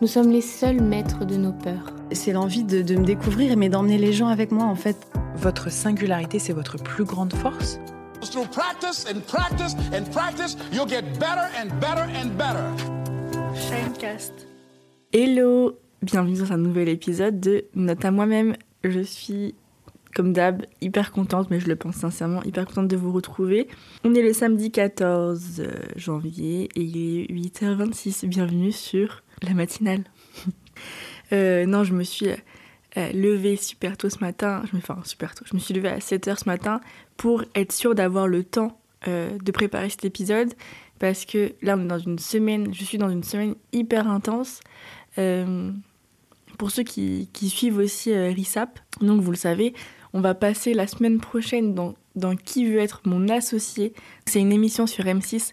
nous sommes les seuls maîtres de nos peurs. C'est l'envie de, de me découvrir, mais d'emmener les gens avec moi en fait. Votre singularité, c'est votre plus grande force? Through practice and practice and practice, you'll get better and better and better. Shinecast. Hello, bienvenue dans un nouvel épisode de Note à moi-même. Je suis, comme d'hab, hyper contente, mais je le pense sincèrement, hyper contente de vous retrouver. On est le samedi 14 janvier et il est 8h26. Bienvenue sur la matinale. Euh, non, je me suis euh, levée super tôt ce matin. Enfin, super tôt. Je me suis levée à 7h ce matin pour être sûre d'avoir le temps euh, de préparer cet épisode. Parce que là, on est dans une semaine, je suis dans une semaine hyper intense. Pour ceux qui, suivent aussi RISAP, donc vous le savez, on va passer la semaine prochaine dans Qui veut être mon associé. C'est une émission sur M6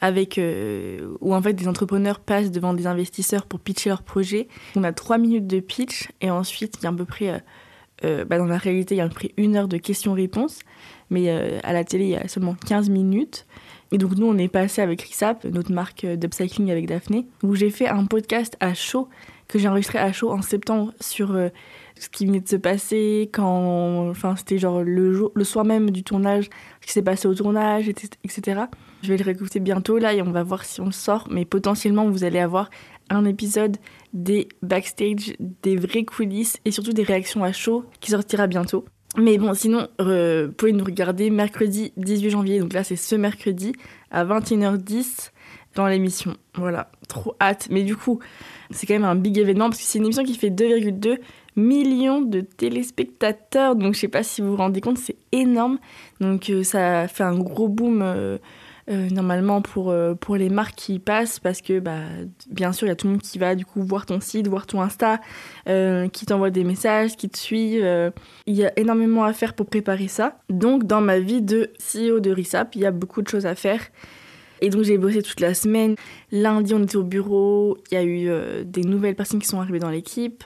avec, euh, où en fait des entrepreneurs passent devant des investisseurs pour pitcher leur projet. On a trois minutes de pitch et ensuite il y a à peu près, euh, euh, bah, dans la réalité, il y a à peu près une heure de questions-réponses, mais à la télé il y a seulement 15 minutes. Et donc nous on est passé avec RISAP, notre marque d'upcycling avec Daphné, où j'ai fait un podcast à chaud que j'ai enregistré à chaud en septembre sur ce qui venait de se passer quand enfin c'était genre le jour le soir même du tournage ce qui s'est passé au tournage etc je vais le réécouter bientôt là et on va voir si on le sort mais potentiellement vous allez avoir un épisode des backstage des vraies coulisses et surtout des réactions à chaud qui sortira bientôt mais bon, sinon, vous pouvez nous regarder mercredi 18 janvier. Donc là, c'est ce mercredi à 21h10 dans l'émission. Voilà, trop hâte. Mais du coup, c'est quand même un big événement parce que c'est une émission qui fait 2,2 millions de téléspectateurs. Donc je sais pas si vous vous rendez compte, c'est énorme. Donc euh, ça fait un gros boom euh, euh, normalement pour, euh, pour les marques qui passent parce que bah, bien sûr il y a tout le monde qui va du coup voir ton site, voir ton Insta, euh, qui t'envoie des messages, qui te suit. euh. Il y a énormément à faire pour préparer ça. Donc dans ma vie de CEO de RISAP, il y a beaucoup de choses à faire. Et donc j'ai bossé toute la semaine. Lundi, on était au bureau. Il y a eu des nouvelles personnes qui sont arrivées dans l'équipe.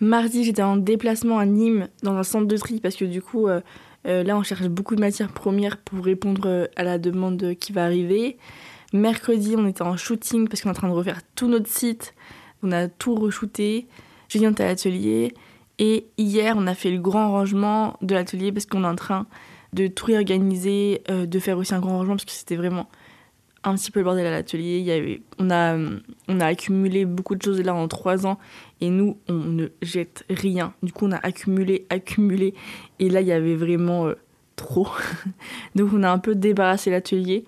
Mardi, j'étais en déplacement à Nîmes dans un centre de tri parce que du coup, euh, euh, là, on cherche beaucoup de matières premières pour répondre euh, à la demande qui va arriver. Mercredi, on était en shooting parce qu'on est en train de refaire tout notre site. On a tout re-shooté. Jeudi, on était à l'atelier. Et hier, on a fait le grand rangement de l'atelier parce qu'on est en train de tout réorganiser, euh, de faire aussi un grand rangement parce que c'était vraiment un petit peu le bordel à l'atelier. On, a, euh, on a accumulé beaucoup de choses là en trois ans et nous, on ne jette rien. Du coup, on a accumulé, accumulé et là, il y avait vraiment euh, trop. Donc, on a un peu débarrassé l'atelier.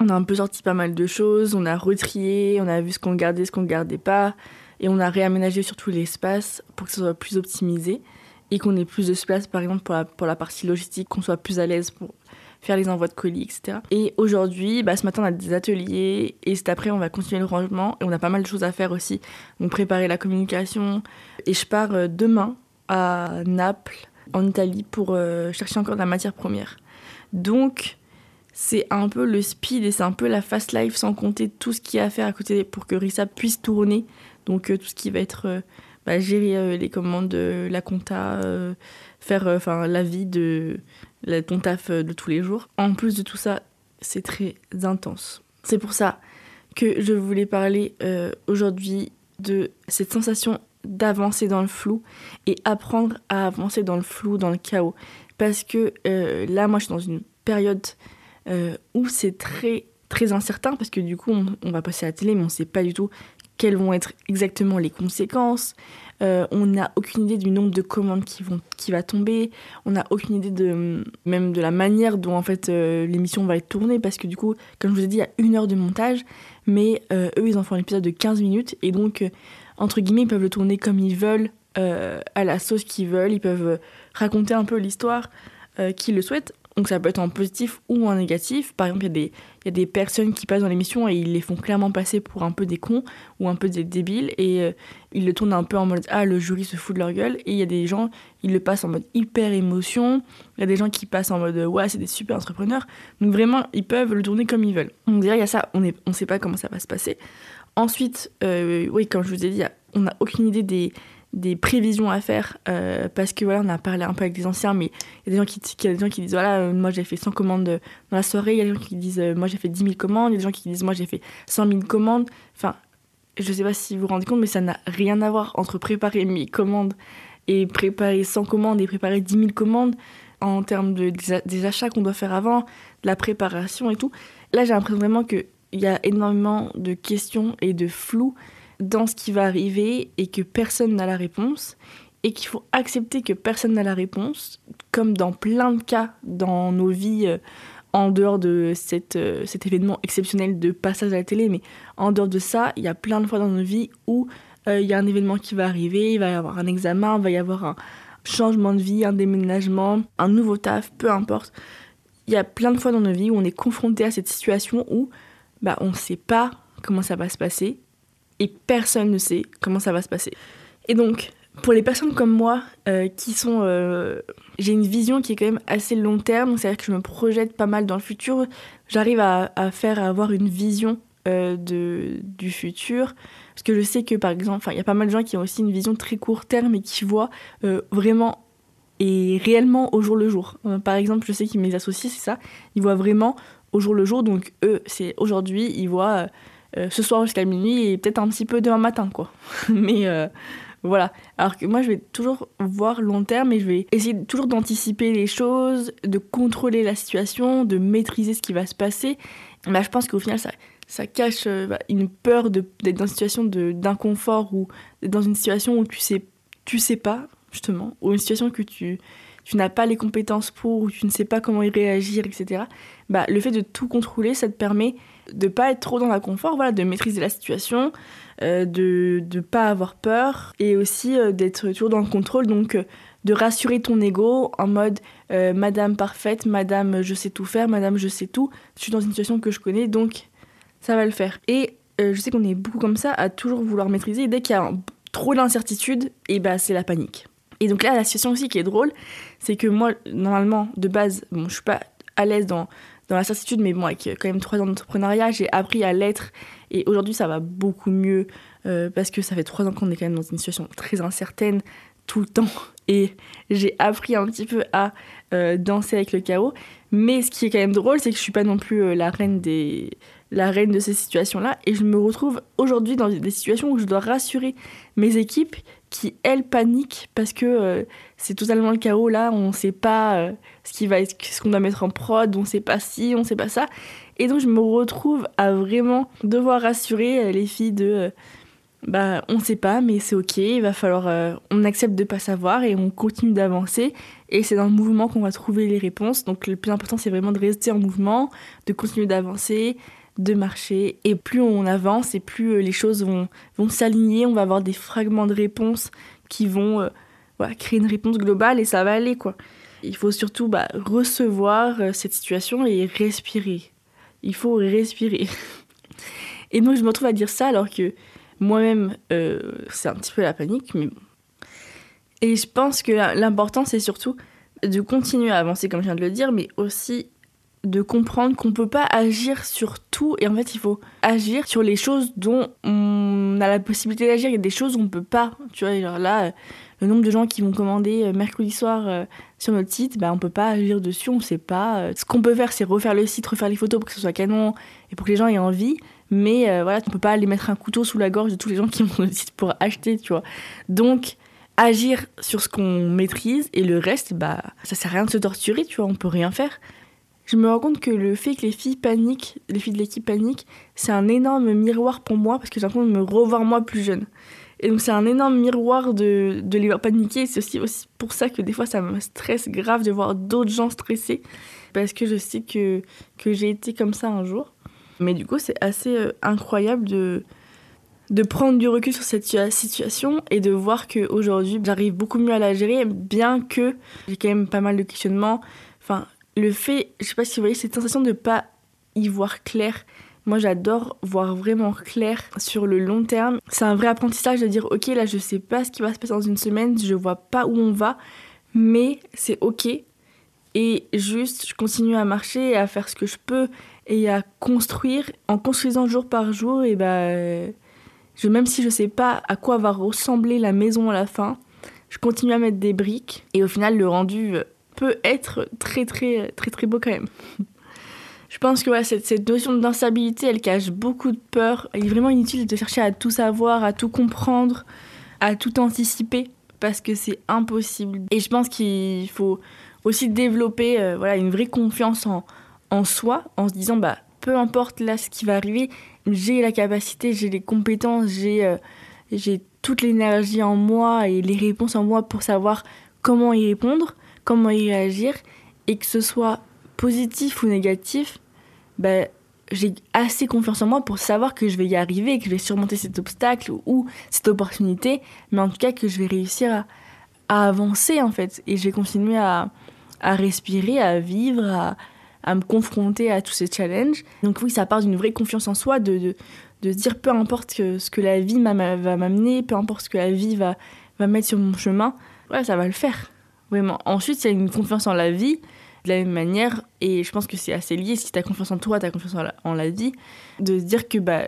On a un peu sorti pas mal de choses, on a retrié, on a vu ce qu'on gardait, ce qu'on gardait pas et on a réaménagé surtout l'espace pour que ce soit plus optimisé et qu'on ait plus de place par exemple pour la, pour la partie logistique, qu'on soit plus à l'aise pour faire les envois de colis, etc. Et aujourd'hui, bah, ce matin, on a des ateliers et cet après, on va continuer le rangement et on a pas mal de choses à faire aussi. Donc préparer la communication. Et je pars euh, demain à Naples, en Italie, pour euh, chercher encore de la matière première. Donc, c'est un peu le speed et c'est un peu la fast life sans compter tout ce qu'il y a à faire à côté pour que Rissa puisse tourner. Donc, euh, tout ce qui va être euh, bah, gérer euh, les commandes, de la compta, euh, faire euh, la vie de ton taf euh, de tous les jours. En plus de tout ça, c'est très intense. C'est pour ça que je voulais parler euh, aujourd'hui de cette sensation d'avancer dans le flou et apprendre à avancer dans le flou, dans le chaos. Parce que là, moi, je suis dans une période où c'est très, très incertain, parce que du coup, on, on va passer à la télé, mais on ne sait pas du tout quelles vont être exactement les conséquences. Euh, on n'a aucune idée du nombre de commandes qui, vont, qui va tomber. On n'a aucune idée même de la manière dont en fait euh, l'émission va être tournée, parce que du coup, comme je vous ai dit, il y a une heure de montage, mais euh, eux, ils en font un épisode de 15 minutes, et donc, entre guillemets, ils peuvent le tourner comme ils veulent, à la sauce qu'ils veulent, ils peuvent raconter un peu l'histoire qu'ils le souhaitent. Donc ça peut être en positif ou en négatif. Par exemple, il y, a des- il y a des personnes qui passent dans l'émission et ils les font clairement passer pour un peu des cons ou un peu des débiles et euh, ils le tournent un peu en mode ah le jury se fout de leur gueule et il y a des gens ils le passent en mode hyper émotion. Il y a des gens qui passent en mode ouais c'est des super entrepreneurs. Donc vraiment ils peuvent le tourner comme ils veulent. Donc déjà il y a ça, on ne on sait pas comment ça va se passer. Ensuite, euh, oui comme je vous ai dit, on n'a aucune idée des des prévisions à faire euh, parce que voilà on a parlé un peu avec des anciens mais il y a des gens qui, il y a des gens qui disent voilà euh, moi j'ai fait 100 commandes dans la soirée. Il y a des gens qui disent euh, moi j'ai fait 10 000 commandes. Il y a des gens qui disent moi j'ai fait 100 000 commandes. Enfin je sais pas si vous vous rendez compte mais ça n'a rien à voir entre préparer 1000 commandes et préparer 100 commandes et préparer 10 000 commandes en termes de, des, achats qu'on doit faire avant de la préparation et tout. Là j'ai l'impression vraiment qu'il y a énormément de questions et de flou dans ce qui va arriver et que personne n'a la réponse et qu'il faut accepter que personne n'a la réponse, comme dans plein de cas dans nos vies euh, en dehors de cette, euh, cet événement exceptionnel de passage à la télé, mais en dehors de ça, il y a plein de fois dans nos vies où euh, il y a un événement qui va arriver, il va y avoir un examen, il va y avoir un changement de vie, un déménagement, un nouveau taf, peu importe. Il y a plein de fois dans nos vies où on est confronté à cette situation où bah, on ne sait pas comment ça va se passer et personne ne sait comment ça va se passer. Et donc, pour les personnes comme moi, euh, qui sont... euh, j'ai une vision qui est quand même assez long terme, c'est-à-dire que je me projette pas mal dans le futur, j'arrive à, faire, avoir une vision euh, de, du futur, parce que je sais que par exemple, il y a pas mal de gens qui ont aussi une vision très court terme et qui voient vraiment et réellement au jour le jour. Par exemple, je sais que mes associés, c'est ça, ils voient vraiment au jour le jour, donc eux, c'est aujourd'hui, ils voient... euh, ce soir jusqu'à minuit et peut-être un petit peu demain matin, quoi. Mais euh, voilà. Alors que moi, je vais toujours voir long terme et je vais essayer toujours d'anticiper les choses, de contrôler la situation, de maîtriser ce qui va se passer. Mais je pense qu'au final, ça, ça cache euh, bah, une peur d'être dans une situation d'inconfort ou dans une situation où tu sais, tu sais pas, justement, ou une situation que tu, tu n'as pas les compétences pour, ou tu ne sais pas comment y réagir, etc. Bah, le fait de tout contrôler, ça te permet de pas être trop dans l'inconfort, voilà, de maîtriser la situation, euh, de ne pas avoir peur et aussi euh, d'être toujours dans le contrôle, donc euh, de rassurer ton ego en mode Madame parfaite, Madame je sais tout faire, Madame je sais tout, je suis dans une situation que je connais, donc ça va le faire. Et je sais qu'on est beaucoup comme ça à toujours vouloir maîtriser, et dès qu'il y a trop d'incertitude, et bah c'est la panique. Et donc là, la situation aussi qui est drôle, c'est que moi, normalement, de base, bon, je suis pas à l'aise dans dans la certitude, mais bon, avec euh, quand même trois ans d'entrepreneuriat, j'ai appris à l'être. Et aujourd'hui, ça va beaucoup mieux euh, parce que ça fait trois ans qu'on est quand même dans une situation très incertaine tout le temps. Et j'ai appris un petit peu à euh, danser avec le chaos. Mais ce qui est quand même drôle, c'est que je suis pas non plus la reine des la reine de ces situations-là. Et je me retrouve aujourd'hui dans des situations où je dois rassurer mes équipes qui, elles, paniquent parce que c'est totalement le chaos là. On sait pas ce qui va qu'on doit mettre en prod, on sait pas ci, on sait pas ça. Et donc je me retrouve à vraiment devoir rassurer euh, les filles de euh, bah on sait pas mais c'est ok, il va falloir euh, on accepte de pas savoir et on continue d'avancer et c'est dans le mouvement qu'on va trouver les réponses. Donc le plus important c'est vraiment de rester en mouvement, de continuer d'avancer, de marcher et plus on avance et plus euh, les choses vont vont s'aligner, on va avoir des fragments de réponses qui vont créer une réponse globale et ça va aller quoi. Il faut surtout bah, recevoir euh, cette situation et respirer. Il faut respirer. Et donc je me retrouve à dire ça alors que moi-même, euh, c'est un petit peu la panique, mais bon. Et je pense que l'important, c'est surtout de continuer à avancer, comme je viens de le dire, mais aussi de comprendre qu'on peut pas agir sur et en fait il faut agir sur les choses dont on a la possibilité d'agir. Il y a des choses où on peut pas. Tu vois genre là euh, le nombre de gens qui vont commander euh, mercredi soir euh, sur notre site bah on peut pas agir dessus. On sait pas ce qu'on peut faire c'est refaire le site refaire les photos pour que ce soit canon et pour que les gens aient envie. Mais voilà on peut pas aller mettre un couteau sous la gorge de tous les gens qui vont sur le site pour acheter tu vois. Donc agir sur ce qu'on maîtrise et le reste bah ça sert à rien de se torturer tu vois. On peut rien faire je me rends compte que le fait que les filles paniquent, les filles de l'équipe paniquent, c'est un énorme miroir pour moi parce que j'ai l'impression de me revoir moi plus jeune. Et donc c'est un énorme miroir de, de les voir paniquer. C'est aussi, aussi pour ça que des fois ça me stresse grave de voir d'autres gens stressés parce que je sais que, que j'ai été comme ça un jour. Mais du coup c'est assez euh, incroyable de, de prendre du recul sur cette situa- situation et de voir qu'aujourd'hui j'arrive beaucoup mieux à la gérer bien que j'ai quand même pas mal de questionnements. Le fait, je sais pas si vous voyez cette sensation de pas y voir clair. Moi, j'adore voir vraiment clair sur le long terme. C'est un vrai apprentissage de dire, ok, là, je sais pas ce qui va se passer dans une semaine, je vois pas où on va, mais c'est ok. Et juste, je continue à marcher à faire ce que je peux et à construire. En construisant jour par jour, et ben, je, même si je sais pas à quoi va ressembler la maison à la fin, je continue à mettre des briques et au final, le rendu peut être très, très, très, très beau quand même. Je pense que cette, cette, notion d'instabilité, elle cache beaucoup de peur. Il est vraiment inutile de chercher à tout savoir, à tout comprendre, à tout anticiper, parce que c'est impossible. Et je pense qu'il faut aussi développer euh, voilà, une vraie confiance en, en soi, en se disant, bah, peu importe là ce qui va arriver, j'ai la capacité, j'ai les compétences, j'ai euh, j'ai toute l'énergie en moi et les réponses en moi pour savoir comment y répondre, comment y réagir, et que ce soit positif ou négatif, ben, j'ai assez confiance en moi pour savoir que je vais y arriver, que je vais surmonter cet obstacle ou, cette opportunité, mais en tout cas que je vais réussir à, avancer en fait. Et je vais continuer à, respirer, à vivre, à, me confronter à tous ces challenges. Donc oui, ça part d'une vraie confiance en soi, de, de, de dire peu importe que, ce que la vie va m'amener, peu importe ce que la vie va, va mettre sur mon chemin, ouais, ça va le faire. Ensuite, il y a une confiance en la vie de la même manière, et je pense que c'est assez lié, si tu as confiance en toi, tu as confiance en la, en la, vie, de se dire que bah,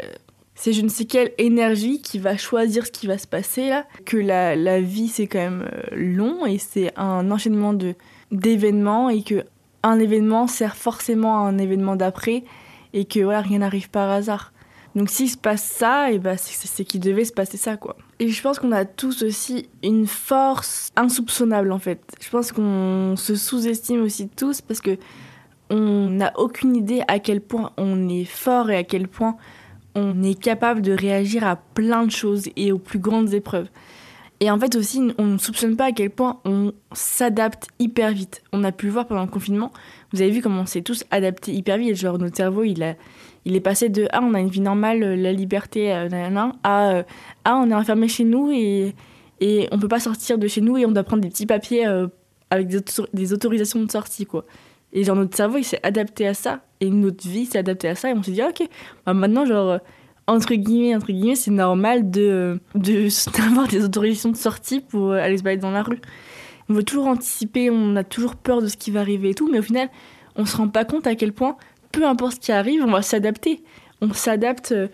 c'est je ne sais quelle énergie qui va choisir ce qui va se passer là, que la, la vie c'est quand même euh, long et c'est un enchaînement de d'événements et que un événement sert forcément à un événement d'après et que voilà, rien n'arrive par hasard. Donc s'il se passe ça, et bah c'est qu'il devait se passer ça quoi. Et je pense qu'on a tous aussi une force insoupçonnable en fait. Je pense qu'on se sous-estime aussi tous parce que on n'a aucune idée à quel point on est fort et à quel point on est capable de réagir à plein de choses et aux plus grandes épreuves. Et en fait aussi, on ne soupçonne pas à quel point on s'adapte hyper vite. On a pu le voir pendant le confinement. Vous avez vu comment on s'est tous adaptés hyper vite. Genre notre cerveau, il a, il est passé de ah on a une vie normale, euh, la liberté, euh, à euh, ah on est enfermé chez nous et et on peut pas sortir de chez nous et on doit prendre des petits papiers avec des, autorisations de sortie quoi. Et genre notre cerveau il s'est adapté à ça et notre vie s'est adaptée à ça et on s'est dit ok bah, maintenant genre entre guillemets entre guillemets c'est normal de de d'avoir des autorisations de sortie pour aller se balader dans la rue. On veut toujours anticiper, on a toujours peur de ce qui va arriver et tout, mais au final on se rend pas compte à quel point peu importe ce qui arrive, on va s'adapter. On s'adapte euh,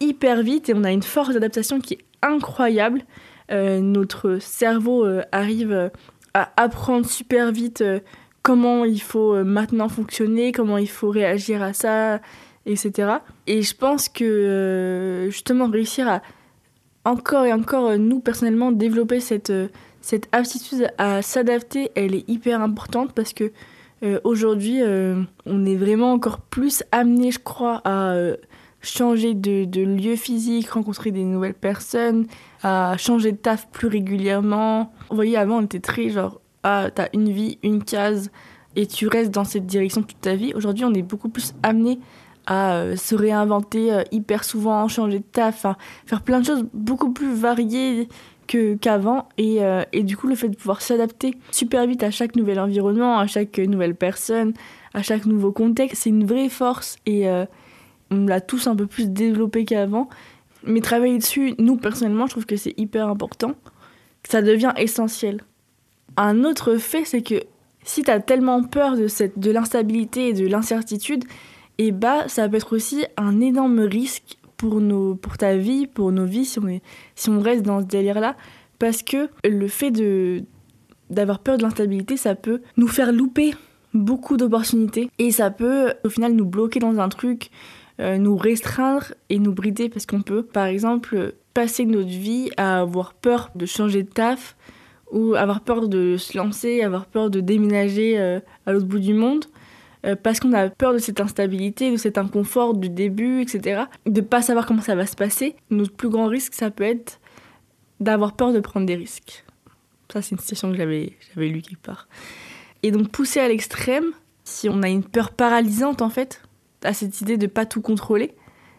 hyper vite et on a une force d'adaptation qui est incroyable. Euh, notre cerveau euh, arrive à apprendre super vite comment il faut maintenant fonctionner, comment il faut réagir à ça, etc. Et je pense que justement réussir à encore et encore, nous personnellement, développer cette, cette aptitude à s'adapter, elle est hyper importante parce que euh, aujourd'hui, euh, on est vraiment encore plus amené, je crois, à euh, changer de, de, lieu physique, rencontrer des nouvelles personnes, à changer de taf plus régulièrement. Vous voyez, avant, on était très genre, ah, t'as une vie, une case, et tu restes dans cette direction toute ta vie. Aujourd'hui, on est beaucoup plus amené à se réinventer hyper souvent, changer de taf, faire plein de choses beaucoup plus variées qu'avant. et, euh, et, du coup, le fait de pouvoir s'adapter super vite à chaque nouvel environnement, à chaque nouvelle personne, à chaque nouveau contexte, c'est une vraie force. Et euh, on l'a tous un peu plus développé qu'avant. Mais travailler dessus, nous, personnellement, je trouve que c'est hyper important. Ça devient essentiel. Un autre fait, c'est que si tu as tellement peur de, cette, de l'instabilité et de l'incertitude, et eh bah, ça peut être aussi un énorme risque pour, nos, pour ta vie, pour nos vies, si on, est, si on reste dans ce délire-là. Parce que le fait de, d'avoir peur de l'instabilité, ça peut nous faire louper beaucoup d'opportunités. Et ça peut, au final, nous bloquer dans un truc, euh, nous restreindre et nous brider. Parce qu'on peut, par exemple, passer notre vie à avoir peur de changer de taf ou avoir peur de se lancer, avoir peur de déménager euh, à l'autre bout du monde. Euh, parce qu'on a peur de cette instabilité, de cet inconfort du début, etc. De pas savoir comment ça va se passer. Notre plus grand risque, ça peut être d'avoir peur de prendre des risques. Ça, c'est une situation que j'avais, j'avais lu quelque part. Et donc, pousser à l'extrême, si on a une peur paralysante, en fait, à cette idée de pas tout contrôler,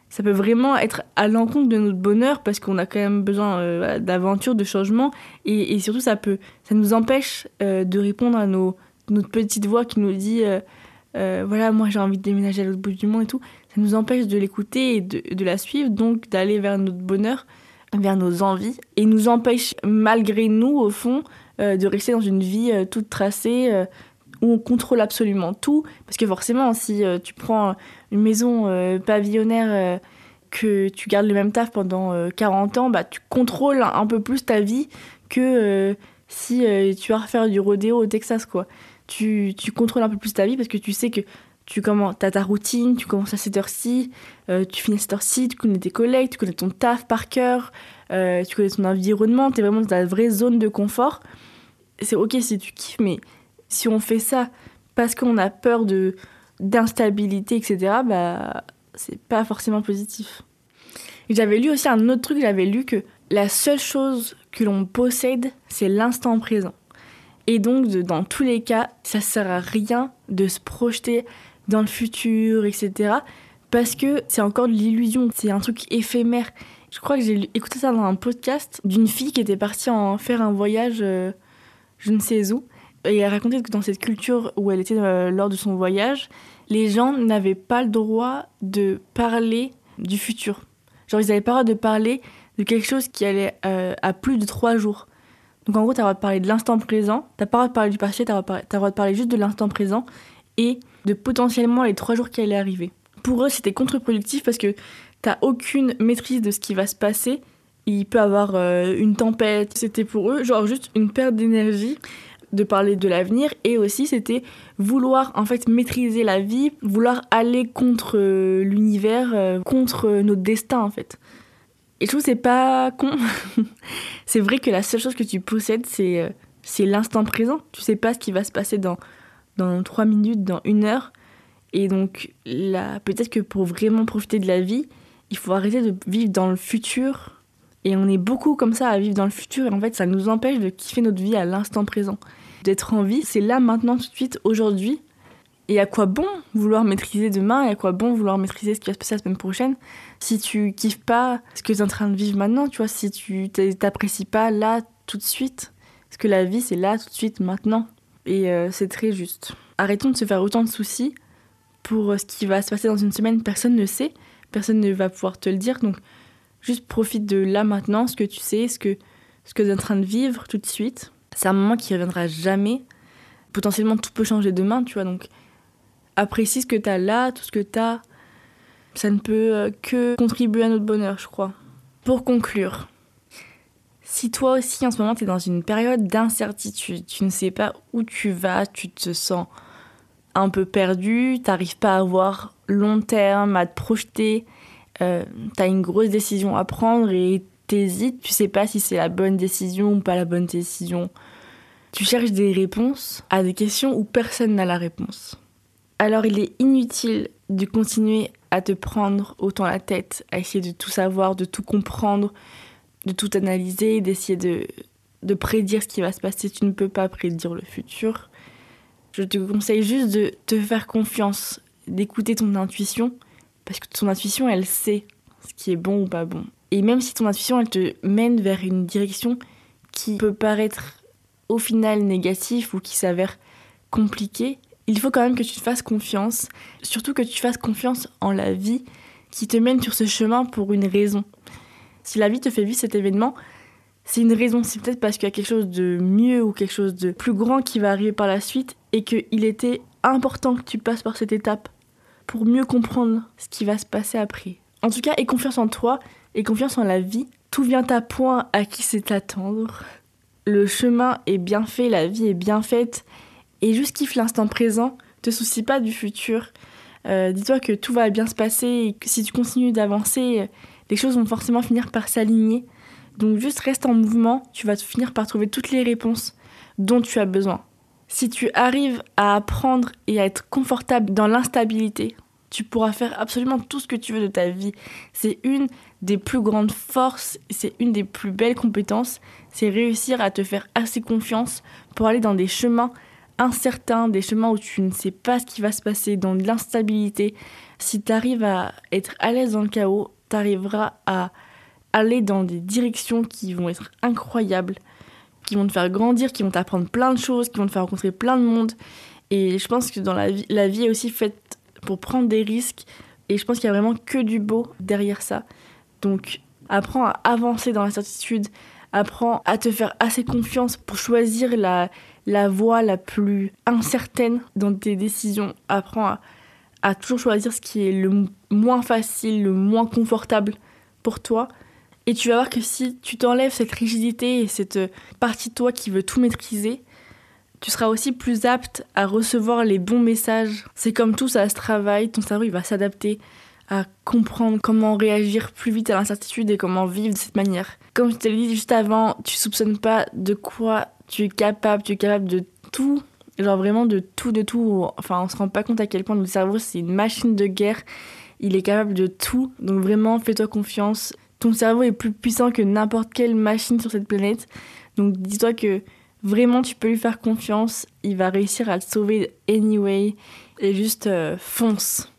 ça peut vraiment être à l'encontre de notre bonheur parce qu'on a quand même besoin euh, d'aventure, de changement. Et, surtout, ça, peut, ça nous empêche euh, de répondre à nos, notre petite voix qui nous dit euh, voilà, moi j'ai envie de déménager à l'autre bout du monde et tout, ça nous empêche de l'écouter et de, de la suivre, donc d'aller vers notre bonheur, vers nos envies, et nous empêche malgré nous, au fond, euh, de rester dans une vie euh, toute tracée euh, où on contrôle absolument tout. Parce que forcément, si euh, tu prends une maison euh, pavillonnaire, euh, que tu gardes le même taf pendant euh, 40 ans, bah, tu contrôles un, peu plus ta vie que euh, si euh, tu vas refaire du rodéo au Texas, quoi. Tu, contrôles un peu plus ta vie parce que tu sais que tu commences, as ta routine, tu commences à cette heure-ci, euh, tu finis à cette heure-ci, tu connais tes collègues, tu connais ton taf par cœur, euh, tu connais ton environnement, tu es vraiment dans ta vraie zone de confort. C'est ok si tu kiffes, mais si on fait ça parce qu'on a peur de d'instabilité, etc., bah, c'est pas forcément positif. J'avais lu aussi un autre truc, j'avais lu que la seule chose que l'on possède, c'est l'instant présent. Et donc, dans tous les cas, ça sert à rien de se projeter dans le futur, etc. Parce que c'est encore de l'illusion, c'est un truc éphémère. Je crois que j'ai écouté ça dans un podcast d'une fille qui était partie en faire un voyage, euh, je ne sais où. Et elle racontait que dans cette culture où elle était euh, lors de son voyage, les gens n'avaient pas le droit de parler du futur. Genre, ils n'avaient pas le droit de parler de quelque chose qui allait euh, à plus de trois jours. Donc, en gros, tu as le droit de parler de l'instant présent, tu pas le droit de parler du passé, tu as, le droit de parler juste de l'instant présent et de potentiellement les trois jours qui allaient arriver. Pour eux, c'était contre-productif parce que t'as aucune maîtrise de ce qui va se passer. Il peut avoir euh, une tempête. C'était pour eux, genre, juste une perte d'énergie de parler de l'avenir et aussi c'était vouloir en fait maîtriser la vie, vouloir aller contre euh, l'univers, euh, contre notre destin en fait. Et je trouve c'est pas con. c'est vrai que la seule chose que tu possèdes c'est euh, c'est l'instant présent. Tu sais pas ce qui va se passer dans dans trois minutes, dans une heure. Et donc là, peut-être que pour vraiment profiter de la vie, il faut arrêter de vivre dans le futur. Et on est beaucoup comme ça à vivre dans le futur et en fait ça nous empêche de kiffer notre vie à l'instant présent d'être en vie, c'est là maintenant tout de suite aujourd'hui. Et à quoi bon vouloir maîtriser demain et à quoi bon vouloir maîtriser ce qui va se passer la semaine prochaine si tu kiffes pas ce que tu es en train de vivre maintenant, tu vois, si tu t'apprécies pas là tout de suite. Parce que la vie c'est là tout de suite maintenant. Et euh, c'est très juste. Arrêtons de se faire autant de soucis pour ce qui va se passer dans une semaine, personne ne sait, personne ne va pouvoir te le dire. Donc juste profite de là maintenant, ce que tu sais, ce que, ce que tu es en train de vivre tout de suite c'est un moment qui reviendra jamais. Potentiellement, tout peut changer demain, tu vois. Donc, apprécie ce que tu as là, tout ce que tu as. Ça ne peut euh, que contribuer à notre bonheur, je crois. Pour conclure, si toi aussi en ce moment tu es dans une période d'incertitude, tu ne sais pas où tu vas, tu te sens un peu perdu, t'arrives pas à voir long terme, à te projeter, euh, tu as une grosse décision à prendre et t'hésites, tu sais pas si c'est la bonne décision ou pas la bonne décision. Tu cherches des réponses à des questions où personne n'a la réponse. Alors il est inutile de continuer à te prendre autant la tête, à essayer de tout savoir, de tout comprendre, de tout analyser, d'essayer de, de prédire ce qui va se passer. Tu ne peux pas prédire le futur. Je te conseille juste de te faire confiance, d'écouter ton intuition, parce que ton intuition, elle sait ce qui est bon ou pas bon. Et même si ton intuition, elle te mène vers une direction qui peut paraître au final négative ou qui s'avère compliquée, il faut quand même que tu te fasses confiance, surtout que tu fasses confiance en la vie qui te mène sur ce chemin pour une raison. Si la vie te fait vivre cet événement, c'est une raison, c'est peut-être parce qu'il y a quelque chose de mieux ou quelque chose de plus grand qui va arriver par la suite et qu'il était important que tu passes par cette étape pour mieux comprendre ce qui va se passer après. En tout cas, aie confiance en toi, et confiance en la vie. Tout vient à point à qui sait attendre. Le chemin est bien fait, la vie est bien faite. Et juste kiffe l'instant présent. Te soucie pas du futur. Euh, Dis-toi que tout va bien se passer et que si tu continues d'avancer, les choses vont forcément finir par s'aligner. Donc juste reste en mouvement, tu vas finir par trouver toutes les réponses dont tu as besoin. Si tu arrives à apprendre et à être confortable dans l'instabilité, tu pourras faire absolument tout ce que tu veux de ta vie. C'est une des plus grandes forces, c'est une des plus belles compétences, c'est réussir à te faire assez confiance pour aller dans des chemins incertains, des chemins où tu ne sais pas ce qui va se passer, dans de l'instabilité. Si tu arrives à être à l'aise dans le chaos, tu arriveras à aller dans des directions qui vont être incroyables, qui vont te faire grandir, qui vont t'apprendre plein de choses, qui vont te faire rencontrer plein de monde Et je pense que dans la vie, la vie est aussi faite pour prendre des risques. Et je pense qu'il y a vraiment que du beau derrière ça. Donc, apprends à avancer dans l'incertitude. Apprends à te faire assez confiance pour choisir la, la voie la plus incertaine dans tes décisions. Apprends à, toujours choisir ce qui est le moins facile, le moins confortable pour toi. Et tu vas voir que si tu t'enlèves cette rigidité et cette partie de toi qui veut tout maîtriser, tu seras aussi plus apte à recevoir les bons messages. C'est comme tout, ça se travaille, ton cerveau il va s'adapter à comprendre comment réagir plus vite à l'incertitude et comment vivre de cette manière. Comme je te l'ai dit juste avant, tu soupçonnes pas de quoi tu es capable, tu es capable de tout, genre vraiment de tout, de tout. Enfin, on se rend pas compte à quel point notre cerveau c'est une machine de guerre, il est capable de tout, donc vraiment fais-toi confiance. Ton cerveau est plus puissant que n'importe quelle machine sur cette planète, donc dis-toi que Vraiment, tu peux lui faire confiance. Il va réussir à te sauver anyway. Et juste euh, fonce.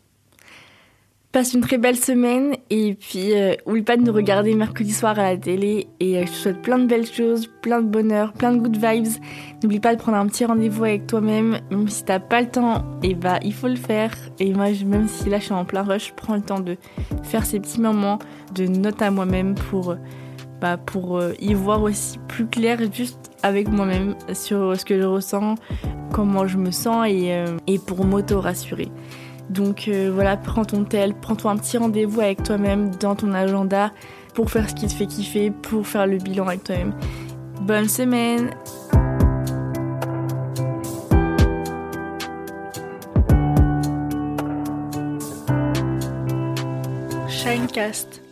Passe une très belle semaine et puis euh, oublie pas de nous regarder mercredi soir à la télé et euh, je te souhaite plein de belles choses, plein de bonheur, plein de good vibes. N'oublie pas de prendre un petit rendez-vous avec toi-même, même si t'as pas le temps, et bah il faut le faire. Et moi même si là je suis en plein rush, je prends le temps de faire ces petits moments de notes à moi-même pour bah, pour y voir aussi plus clair juste avec moi-même sur ce que je ressens, comment je me sens et, euh, et pour m'auto-rassurer. Donc euh, voilà, prends ton tel, prends-toi un petit rendez-vous avec toi-même dans ton agenda pour faire ce qui te fait kiffer, pour faire le bilan avec toi-même. Bonne semaine Shinecast